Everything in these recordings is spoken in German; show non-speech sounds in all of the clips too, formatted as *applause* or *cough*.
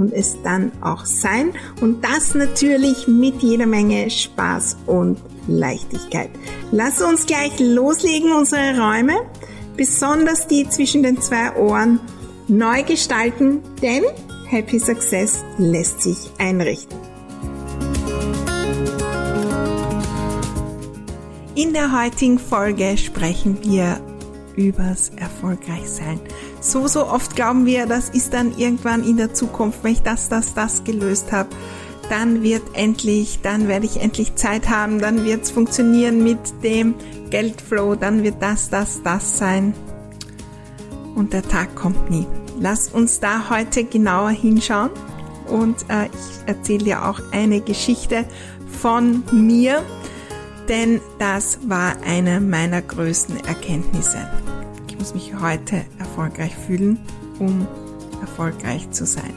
und es dann auch sein. Und das natürlich mit jeder Menge Spaß und Leichtigkeit. Lass uns gleich loslegen, unsere Räume, besonders die zwischen den zwei Ohren, neu gestalten, denn Happy Success lässt sich einrichten. In der heutigen Folge sprechen wir übers Erfolgreichsein. So, so oft glauben wir, das ist dann irgendwann in der Zukunft, wenn ich das, das, das gelöst habe, dann wird endlich, dann werde ich endlich Zeit haben, dann wird es funktionieren mit dem Geldflow, dann wird das, das, das sein. Und der Tag kommt nie. Lass uns da heute genauer hinschauen. Und äh, ich erzähle dir auch eine Geschichte von mir, denn das war eine meiner größten Erkenntnisse muss mich heute erfolgreich fühlen, um erfolgreich zu sein.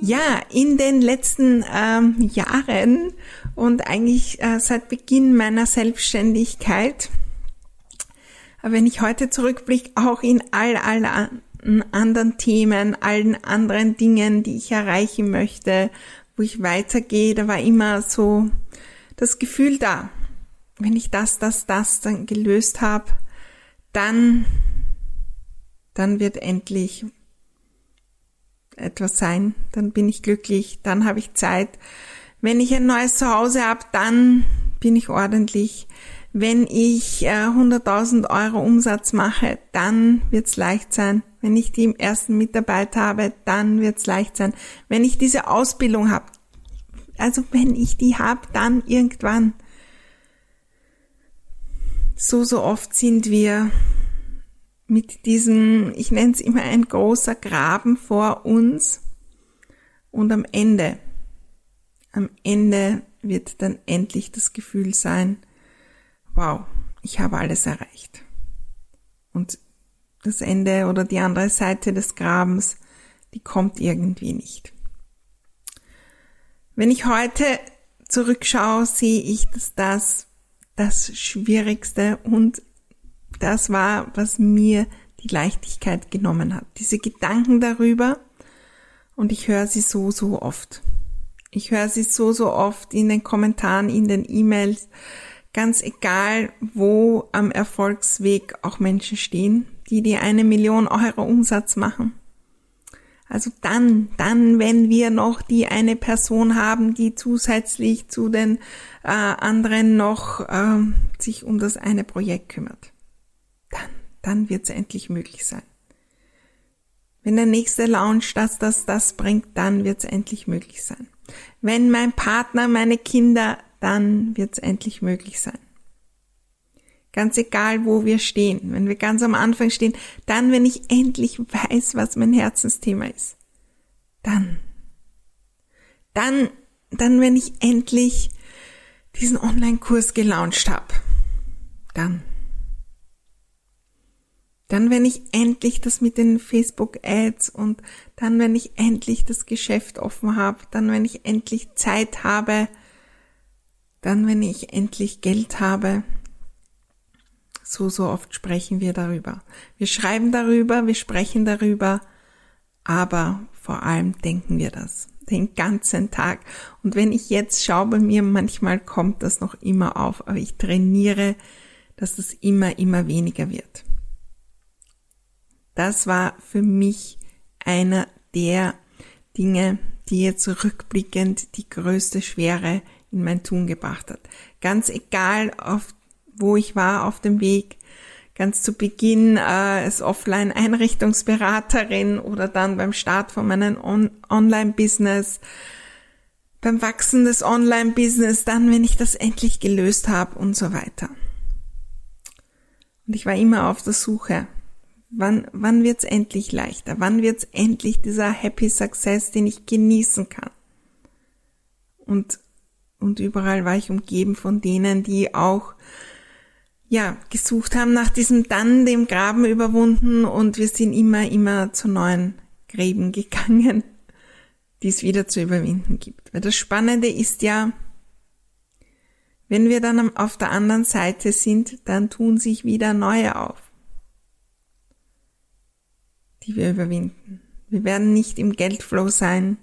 Ja, in den letzten ähm, Jahren und eigentlich äh, seit Beginn meiner Selbstständigkeit, wenn ich heute zurückblicke, auch in all, all anderen Themen, allen anderen Dingen, die ich erreichen möchte, wo ich weitergehe, da war immer so das Gefühl da, wenn ich das, das, das dann gelöst habe, dann, dann wird endlich etwas sein, dann bin ich glücklich, dann habe ich Zeit. Wenn ich ein neues Zuhause habe, dann bin ich ordentlich. Wenn ich äh, 100.000 Euro Umsatz mache, dann wird's leicht sein. Wenn ich die ersten Mitarbeiter habe, dann wird's leicht sein. Wenn ich diese Ausbildung habe, also wenn ich die hab, dann irgendwann. So, so oft sind wir mit diesem, ich nenne es immer ein großer Graben vor uns und am Ende, am Ende wird dann endlich das Gefühl sein, wow, ich habe alles erreicht. Und das Ende oder die andere Seite des Grabens, die kommt irgendwie nicht. Wenn ich heute zurückschaue, sehe ich, dass das das Schwierigste und das war, was mir die Leichtigkeit genommen hat. Diese Gedanken darüber und ich höre sie so, so oft. Ich höre sie so, so oft in den Kommentaren, in den E-Mails, ganz egal, wo am Erfolgsweg auch Menschen stehen, die die eine Million Euro Umsatz machen. Also dann, dann, wenn wir noch die eine Person haben, die zusätzlich zu den äh, anderen noch äh, sich um das eine Projekt kümmert, dann, dann wird es endlich möglich sein. Wenn der nächste Launch das, das, das bringt, dann wird es endlich möglich sein. Wenn mein Partner, meine Kinder, dann wird es endlich möglich sein. Ganz egal, wo wir stehen. Wenn wir ganz am Anfang stehen, dann, wenn ich endlich weiß, was mein Herzensthema ist. Dann. Dann, dann, wenn ich endlich diesen Online-Kurs gelauncht habe. Dann. Dann, wenn ich endlich das mit den Facebook-Ads und dann, wenn ich endlich das Geschäft offen habe, dann, wenn ich endlich Zeit habe, dann, wenn ich endlich Geld habe, so, so oft sprechen wir darüber. Wir schreiben darüber, wir sprechen darüber, aber vor allem denken wir das den ganzen Tag. Und wenn ich jetzt schaue bei mir, manchmal kommt das noch immer auf, aber ich trainiere, dass es immer, immer weniger wird. Das war für mich einer der Dinge, die jetzt rückblickend die größte Schwere in mein Tun gebracht hat. Ganz egal, auf wo ich war auf dem Weg, ganz zu Beginn äh, als Offline-Einrichtungsberaterin oder dann beim Start von meinem On Online-Business, beim Wachsen des Online-Business, dann, wenn ich das endlich gelöst habe und so weiter. Und ich war immer auf der Suche. Wann, wann wird's endlich leichter? Wann wird's endlich dieser Happy Success, den ich genießen kann? Und, und überall war ich umgeben von denen, die auch, ja, gesucht haben nach diesem dann dem Graben überwunden und wir sind immer, immer zu neuen Gräben *laughs* gegangen, die es wieder zu überwinden gibt. Weil das Spannende ist ja, wenn wir dann auf der anderen Seite sind, dann tun sich wieder neue auf die wir überwinden. Wir werden nicht im Geldflow sein,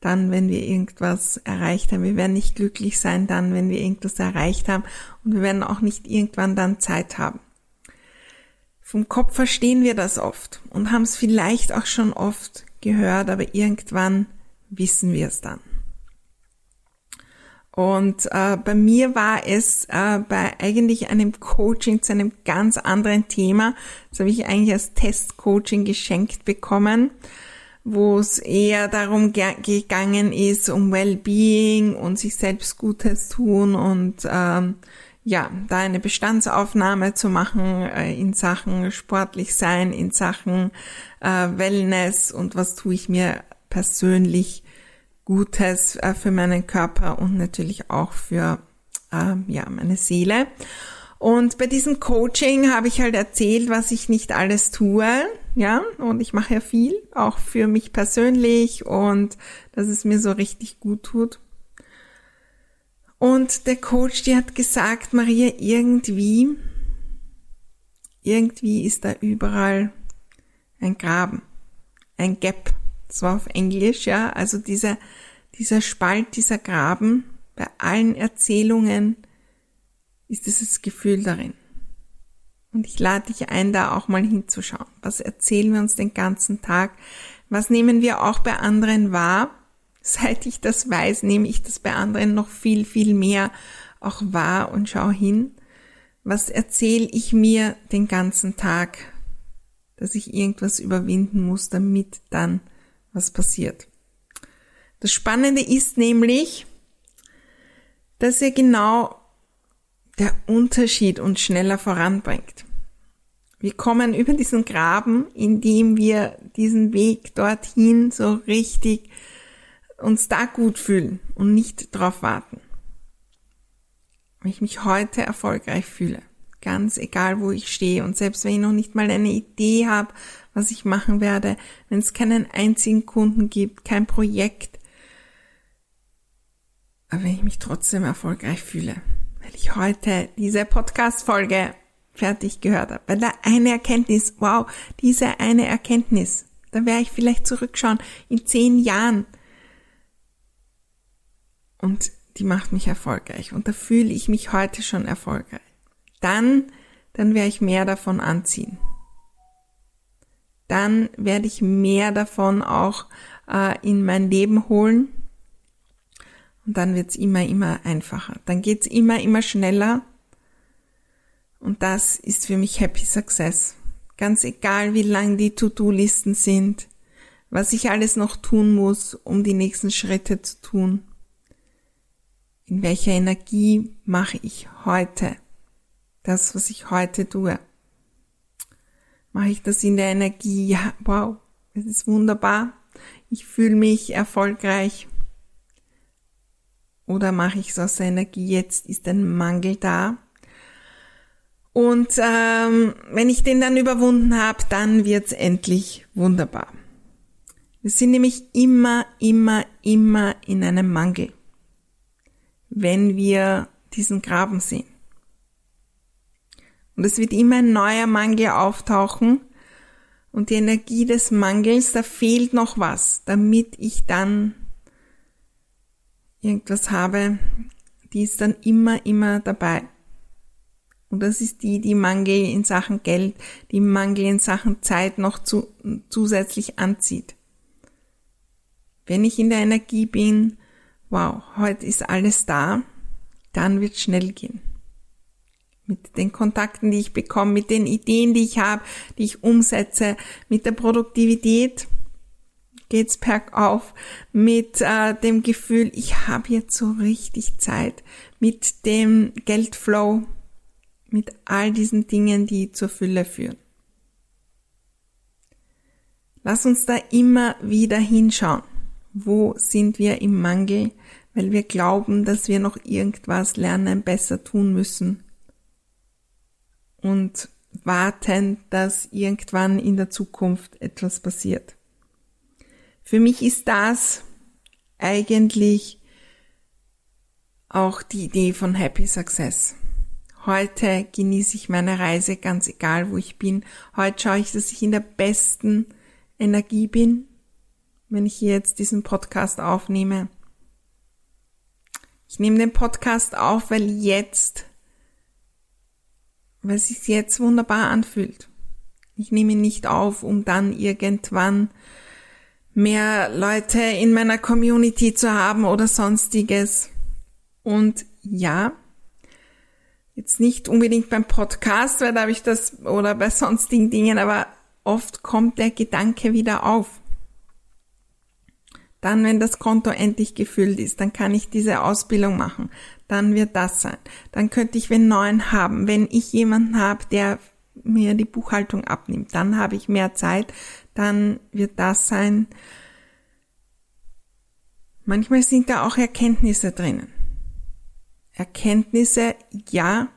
dann, wenn wir irgendwas erreicht haben. Wir werden nicht glücklich sein, dann, wenn wir irgendwas erreicht haben. Und wir werden auch nicht irgendwann dann Zeit haben. Vom Kopf verstehen wir das oft und haben es vielleicht auch schon oft gehört, aber irgendwann wissen wir es dann. Und äh, bei mir war es äh, bei eigentlich einem Coaching zu einem ganz anderen Thema. Das habe ich eigentlich als Testcoaching geschenkt bekommen, wo es eher darum gegangen ist, um Wellbeing und sich selbst Gutes tun und ähm, ja, da eine Bestandsaufnahme zu machen äh, in Sachen sportlich sein, in Sachen äh, Wellness und was tue ich mir persönlich Gutes äh, für meinen Körper und natürlich auch für äh, ja, meine Seele. Und bei diesem Coaching habe ich halt erzählt, was ich nicht alles tue, ja, und ich mache ja viel, auch für mich persönlich und dass es mir so richtig gut tut. Und der Coach, die hat gesagt, Maria, irgendwie, irgendwie ist da überall ein Graben, ein Gap. Das war auf Englisch, ja, also dieser, dieser Spalt, dieser Graben, bei allen Erzählungen ist dieses Gefühl darin. Und ich lade dich ein, da auch mal hinzuschauen. Was erzählen wir uns den ganzen Tag? Was nehmen wir auch bei anderen wahr? *laughs* Seit ich das weiß, nehme ich das bei anderen noch viel, viel mehr auch wahr und schau hin. Was erzähle ich mir den ganzen Tag, dass ich irgendwas überwinden muss, damit dann was passiert. Das Spannende ist nämlich, dass er genau der Unterschied uns schneller voranbringt. Wir kommen über diesen Graben, indem wir diesen Weg dorthin so richtig uns da gut fühlen und nicht drauf warten. Wenn ich mich heute erfolgreich fühle, ganz egal wo ich stehe und selbst wenn ich noch nicht mal eine Idee habe, was ich machen werde, wenn es keinen einzigen Kunden gibt, kein Projekt, aber wenn ich mich trotzdem erfolgreich fühle, weil ich heute diese Podcast-Folge fertig gehört habe, weil da eine Erkenntnis, wow, diese eine Erkenntnis, da werde ich vielleicht zurückschauen in zehn Jahren und die macht mich erfolgreich und da fühle ich mich heute schon erfolgreich. Dann, dann werde ich mehr davon anziehen. Dann werde ich mehr davon auch äh, in mein Leben holen und dann wird's immer, immer einfacher. Dann geht's immer, immer schneller. Und das ist für mich Happy Success. Ganz egal, wie lang die To-Do-Listen sind, was ich alles noch tun muss, um die nächsten Schritte zu tun. In welcher Energie mache ich heute das, was ich heute tue? Mache ich das in der Energie? Ja, wow, es ist wunderbar. Ich fühle mich erfolgreich. Oder mache ich es aus der Energie, jetzt ist ein Mangel da. Und ähm, wenn ich den dann überwunden habe, dann wird's endlich wunderbar. Wir sind nämlich immer, immer, immer in einem Mangel, wenn wir diesen Graben sehen. Und es wird immer ein neuer Mangel auftauchen und die Energie des Mangels, da fehlt noch was, damit ich dann irgendwas habe, die ist dann immer, immer dabei. Und das ist die, die Mangel in Sachen Geld, die Mangel in Sachen Zeit noch zu, zusätzlich anzieht. Wenn ich in der Energie bin, wow, heute ist alles da, dann wird schnell gehen. Mit den Kontakten, die ich bekomme, mit den Ideen, die ich habe, die ich umsetze, mit der Produktivität, geht's bergauf mit äh, dem Gefühl, ich habe jetzt so richtig Zeit, mit dem Geldflow, mit all diesen Dingen, die zur Fülle führen. Lass uns da immer wieder hinschauen. Wo sind wir im Mangel, weil wir glauben, dass wir noch irgendwas lernen, besser tun müssen und warten, dass irgendwann in der Zukunft etwas passiert. Für mich ist das eigentlich auch die Idee von Happy Success. Heute genieße ich meine Reise ganz egal, wo ich bin. Heute schaue ich, dass ich in der besten Energie bin, wenn ich hier jetzt diesen Podcast aufnehme. Ich nehme den Podcast auf, weil jetzt, weil es sich jetzt wunderbar anfühlt. Ich nehme ihn nicht auf, um dann irgendwann mehr Leute in meiner Community zu haben oder sonstiges. Und ja, jetzt nicht unbedingt beim Podcast, weil da habe ich das oder bei sonstigen Dingen, aber oft kommt der Gedanke wieder auf. Dann, wenn das Konto endlich gefüllt ist, dann kann ich diese Ausbildung machen. Dann wird das sein. Dann könnte ich einen neuen haben. Wenn ich jemanden habe, der mir die Buchhaltung abnimmt, dann habe ich mehr Zeit. Dann wird das sein. Manchmal sind da auch Erkenntnisse drinnen. Erkenntnisse, ja,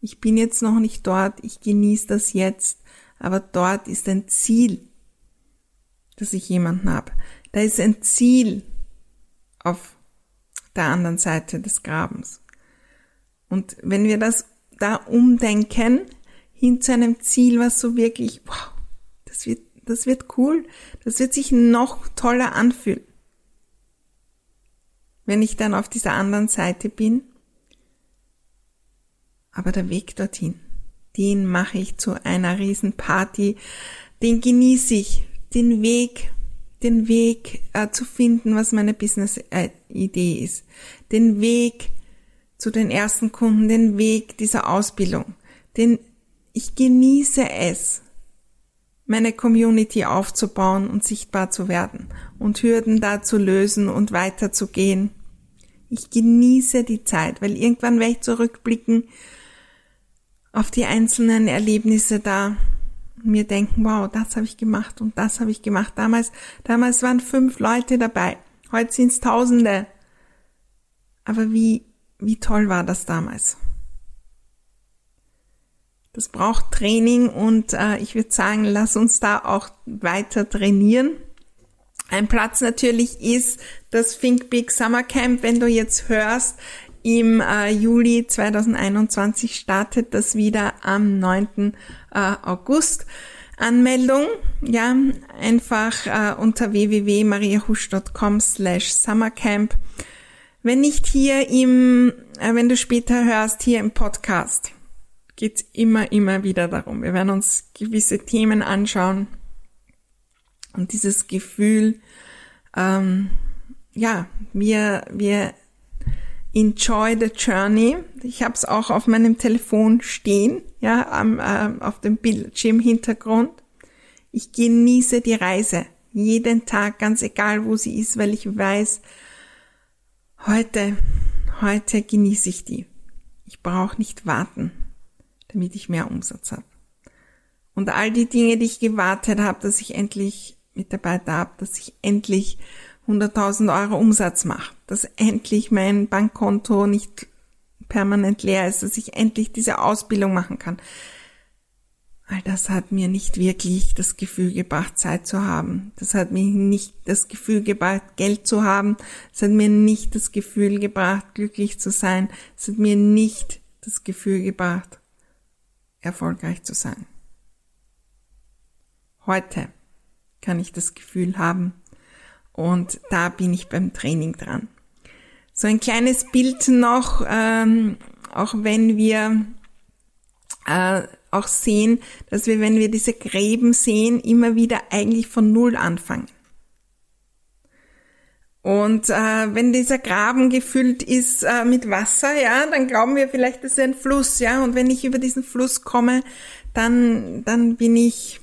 ich bin jetzt noch nicht dort, ich genieße das jetzt, aber dort ist ein Ziel, dass ich jemanden habe. Da ist ein Ziel auf der anderen Seite des Grabens. Und wenn wir das da umdenken, hin zu einem Ziel, was so wirklich, wow, das wird, das wird cool, das wird sich noch toller anfühlen. Wenn ich dann auf dieser anderen Seite bin, aber der Weg dorthin, den mache ich zu einer Riesenparty, den genieße ich, den Weg, den Weg äh, zu finden, was meine Business-Idee ist, den Weg zu den ersten Kunden, den Weg dieser Ausbildung, den ich genieße es, meine Community aufzubauen und sichtbar zu werden und Hürden da zu lösen und weiterzugehen. Ich genieße die Zeit, weil irgendwann werde ich zurückblicken auf die einzelnen Erlebnisse da mir denken, wow, das habe ich gemacht und das habe ich gemacht. Damals, damals waren fünf Leute dabei. Heute sind es Tausende. Aber wie, wie toll war das damals? Das braucht Training und äh, ich würde sagen, lass uns da auch weiter trainieren. Ein Platz natürlich ist das Think Big Summer Camp. Wenn du jetzt hörst, im äh, Juli 2021 startet das wieder am 9. Äh, August. Anmeldung, ja, einfach äh, unter www.mariahusch.com slash summercamp. Wenn nicht hier im, äh, wenn du später hörst, hier im Podcast, geht's immer, immer wieder darum. Wir werden uns gewisse Themen anschauen und dieses Gefühl, ähm, ja, wir, wir Enjoy the Journey. Ich habe es auch auf meinem Telefon stehen, ja, am, äh, auf dem Bildschirmhintergrund. Ich genieße die Reise jeden Tag, ganz egal wo sie ist, weil ich weiß, heute, heute genieße ich die. Ich brauche nicht warten, damit ich mehr Umsatz habe. Und all die Dinge, die ich gewartet habe, dass ich endlich Mitarbeiter habe, dass ich endlich 100.000 Euro Umsatz mache, dass endlich mein Bankkonto nicht permanent leer ist, dass ich endlich diese Ausbildung machen kann. All das hat mir nicht wirklich das Gefühl gebracht, Zeit zu haben. Das hat mir nicht das Gefühl gebracht, Geld zu haben. Es hat mir nicht das Gefühl gebracht, glücklich zu sein. Es hat mir nicht das Gefühl gebracht, erfolgreich zu sein. Heute kann ich das Gefühl haben, und da bin ich beim Training dran. So ein kleines Bild noch, ähm, auch wenn wir äh, auch sehen, dass wir, wenn wir diese Gräben sehen, immer wieder eigentlich von Null anfangen. Und äh, wenn dieser Graben gefüllt ist äh, mit Wasser, ja, dann glauben wir vielleicht, das ist ein Fluss, ja. Und wenn ich über diesen Fluss komme, dann dann bin ich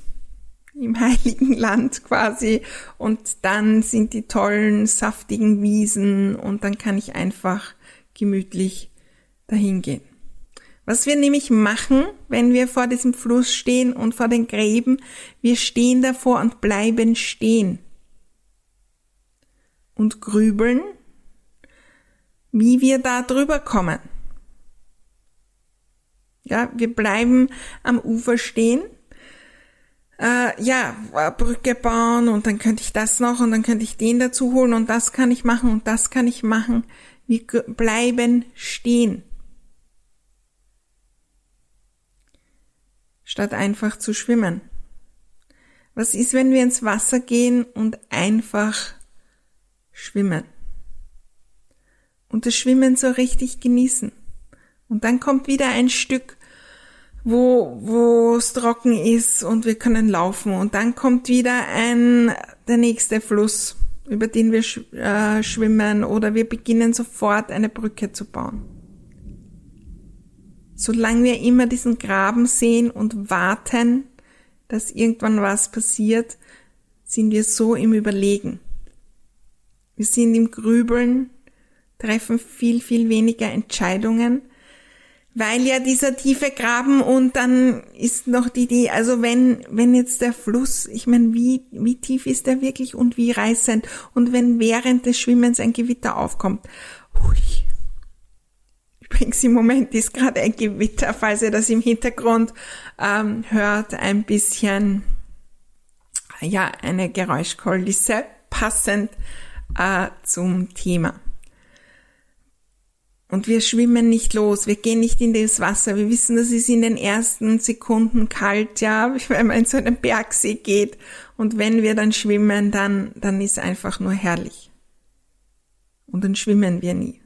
im *laughs* heiligen Land quasi und dann sind die tollen, saftigen Wiesen und dann kann ich einfach gemütlich dahin gehen. Was wir nämlich machen, wenn wir vor diesem Fluss stehen und vor den Gräben, wir stehen davor und bleiben stehen und grübeln, wie wir da drüber kommen. Ja, wir bleiben am Ufer stehen. Äh, ja, Brücke bauen und dann könnte ich das noch und dann könnte ich den dazu holen und das kann ich machen und das kann ich machen. Wir bleiben stehen. Statt einfach zu schwimmen. Was ist, wenn wir ins Wasser gehen und einfach schwimmen? Und das Schwimmen so richtig genießen. Und dann kommt wieder ein Stück, wo, wo es trocken ist und wir können laufen. Und dann kommt wieder ein, der nächste Fluss, über den wir sch äh, schwimmen oder wir beginnen sofort eine Brücke zu bauen. Solange wir immer diesen Graben sehen und warten, dass irgendwann was passiert, sind wir so im Überlegen. Wir sind im Grübeln, treffen viel, viel weniger Entscheidungen, weil ja dieser tiefe Graben und dann ist noch die Idee, also wenn, wenn jetzt der Fluss, ich meine, wie, wie tief ist der wirklich und wie reißend und wenn während des Schwimmens ein Gewitter aufkommt, hui. Übrigens im Moment ist gerade ein Gewitter, falls ihr das im Hintergrund ähm, hört, ein bisschen, ja, eine Geräuschkulisse passend äh, zum Thema. Und wir schwimmen nicht los, wir gehen nicht in das Wasser. Wir wissen, das ist in den ersten Sekunden kalt, ja, *laughs* wenn man in so einen Bergsee geht. Und wenn wir dann schwimmen, dann, dann ist einfach nur herrlich. Und dann schwimmen wir nie.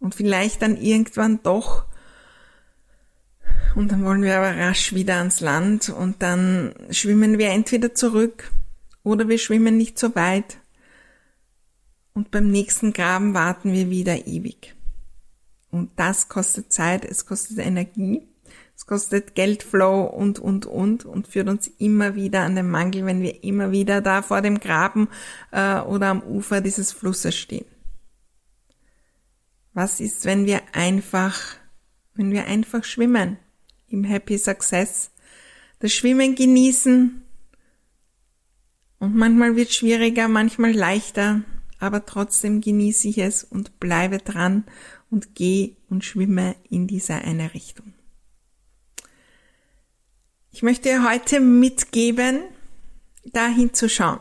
Und vielleicht dann irgendwann doch. Und dann wollen wir aber rasch wieder ans Land und dann schwimmen wir entweder zurück oder wir schwimmen nicht so weit und beim nächsten Graben warten wir wieder ewig. Und das kostet Zeit, es kostet Energie, es kostet Geldflow und, und, und und führt uns immer wieder an den Mangel, wenn wir immer wieder da vor dem Graben äh, oder am Ufer dieses Flusses stehen. Was ist, wenn wir einfach, wenn wir einfach schwimmen im Happy Success, das Schwimmen genießen und manchmal wird schwieriger, manchmal leichter, aber trotzdem genieße ich es und bleibe dran und gehe und schwimme in dieser eine Richtung. Ich möchte heute mitgeben, dahin zu schauen.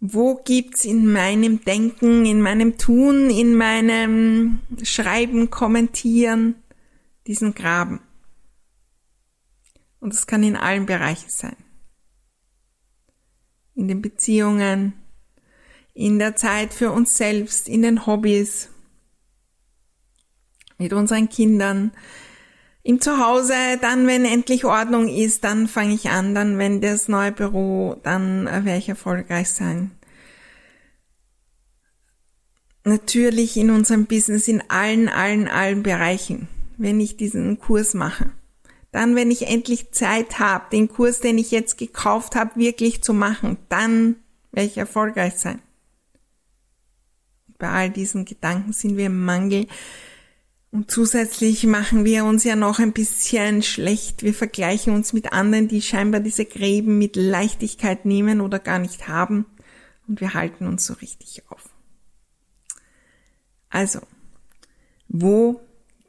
Wo gibt's in meinem Denken, in meinem Tun, in meinem Schreiben, Kommentieren diesen Graben? Und es kann in allen Bereichen sein. In den Beziehungen, in der Zeit für uns selbst, in den Hobbys, mit unseren Kindern, im Zuhause, dann wenn endlich Ordnung ist, dann fange ich an, dann wenn das neue Büro, dann werde ich erfolgreich sein. Natürlich in unserem Business, in allen, allen, allen Bereichen, wenn ich diesen Kurs mache. Dann, wenn ich endlich Zeit habe, den Kurs, den ich jetzt gekauft habe, wirklich zu machen, dann werde ich erfolgreich sein bei all diesen Gedanken sind wir im Mangel. Und zusätzlich machen wir uns ja noch ein bisschen schlecht. Wir vergleichen uns mit anderen, die scheinbar diese Gräben mit Leichtigkeit nehmen oder gar nicht haben. Und wir halten uns so richtig auf. Also, wo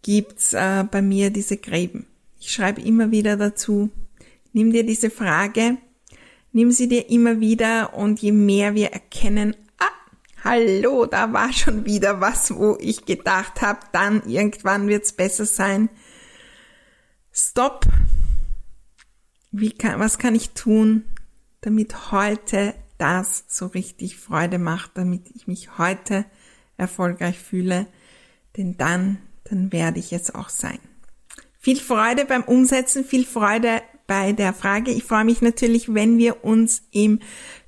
gibt's äh, bei mir diese Gräben? Ich schreibe immer wieder dazu. Nimm dir diese Frage, nimm sie dir immer wieder und je mehr wir erkennen, hallo, da war schon wieder was, wo ich gedacht habe, dann irgendwann wird's besser sein. Stopp. Wie kann, was kann ich tun, damit heute das so richtig Freude macht, damit ich mich heute erfolgreich fühle? Denn dann, dann werde ich es auch sein. Viel Freude beim Umsetzen, viel Freude bei der Frage. Ich freue mich natürlich, wenn wir uns im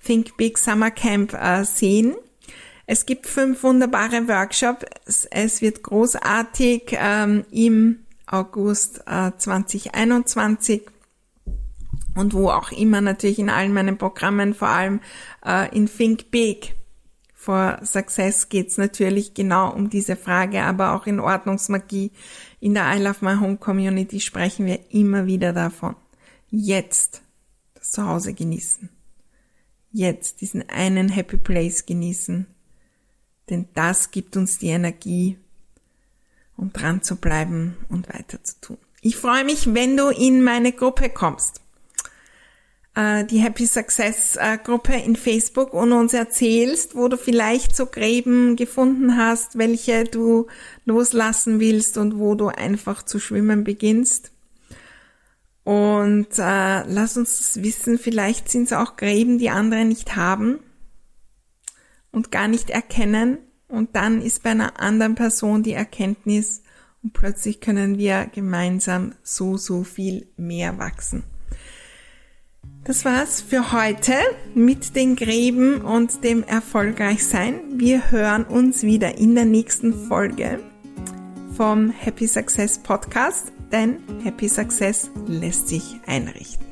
Think Big Summer Camp äh, sehen. Es gibt fünf wunderbare Workshops. Es wird großartig ähm, im August äh, 2021 und wo auch immer natürlich in allen meinen Programmen, vor allem äh, in Think Big, for Success geht's natürlich genau um diese Frage, aber auch in Ordnungsmagie in der I Love My Home Community sprechen wir immer wieder davon. Jetzt das Zuhause genießen. Jetzt diesen einen Happy Place genießen. Denn das gibt uns die Energie, um dran zu bleiben und weiter zu tun. Ich freue mich, wenn du in meine Gruppe kommst. Äh, die Happy Success äh, Gruppe in Facebook und uns erzählst, wo du vielleicht so Gräben gefunden hast, welche du loslassen willst und wo du einfach zu schwimmen beginnst. Und äh, lass uns das wissen, vielleicht sind es auch Gräben, die andere nicht haben und gar nicht erkennen. Und dann ist bei einer anderen Person die Erkenntnis und plötzlich können wir gemeinsam so, so viel mehr wachsen. Das war's für heute mit den Gräben und dem Erfolgreichsein. Wir hören uns wieder in der nächsten Folge vom Happy Success Podcast, denn Happy Success lässt sich einrichten.